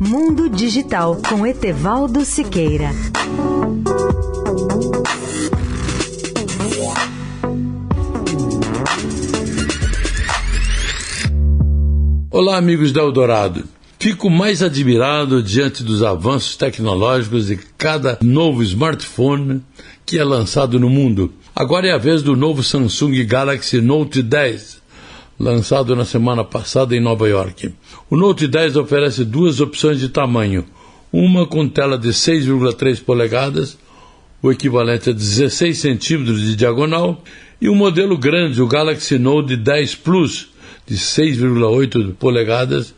Mundo Digital com Etevaldo Siqueira. Olá, amigos da Eldorado. Fico mais admirado diante dos avanços tecnológicos de cada novo smartphone que é lançado no mundo. Agora é a vez do novo Samsung Galaxy Note 10, lançado na semana passada em Nova York. O Note 10 oferece duas opções de tamanho: uma com tela de 6,3 polegadas, o equivalente a 16 centímetros de diagonal, e um modelo grande, o Galaxy Note 10 Plus, de 6,8 polegadas,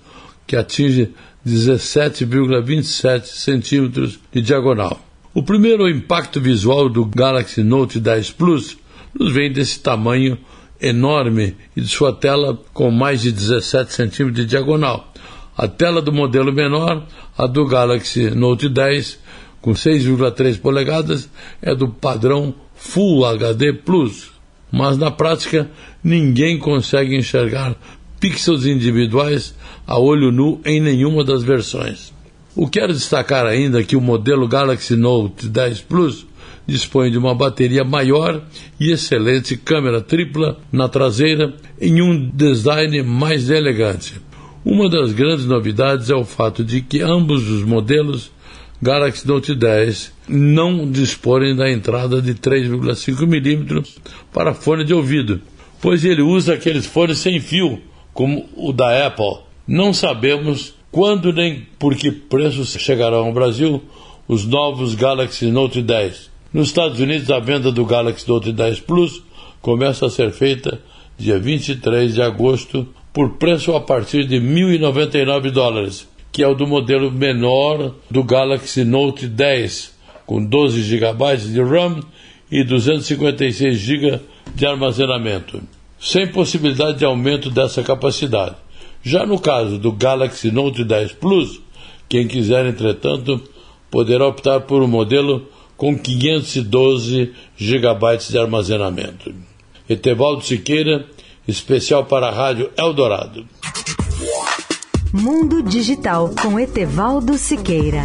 que atinge 17,27 centímetros de diagonal. O primeiro impacto visual do Galaxy Note 10 Plus nos vem desse tamanho enorme e de sua tela com mais de 17 centímetros de diagonal. A tela do modelo menor, a do Galaxy Note 10, com 6,3 polegadas, é do padrão Full HD Plus, mas na prática ninguém consegue enxergar pixels individuais a olho nu em nenhuma das versões. O quero destacar ainda que o modelo Galaxy Note 10 Plus dispõe de uma bateria maior e excelente câmera tripla na traseira em um design mais elegante. Uma das grandes novidades é o fato de que ambos os modelos Galaxy Note 10 não disporem da entrada de 3,5 mm para fone de ouvido, pois ele usa aqueles fones sem fio, como o da Apple. Não sabemos quando nem por que preços chegarão ao Brasil os novos Galaxy Note 10. Nos Estados Unidos, a venda do Galaxy Note 10 Plus começa a ser feita dia 23 de agosto por preço a partir de 1.099 dólares que é o do modelo menor do Galaxy Note 10, com 12 GB de RAM e 256 GB de armazenamento, sem possibilidade de aumento dessa capacidade. Já no caso do Galaxy Note 10 Plus, quem quiser, entretanto, poderá optar por um modelo com 512 GB de armazenamento. Etevaldo Siqueira, especial para a Rádio Eldorado. Mundo Digital com Etevaldo Siqueira.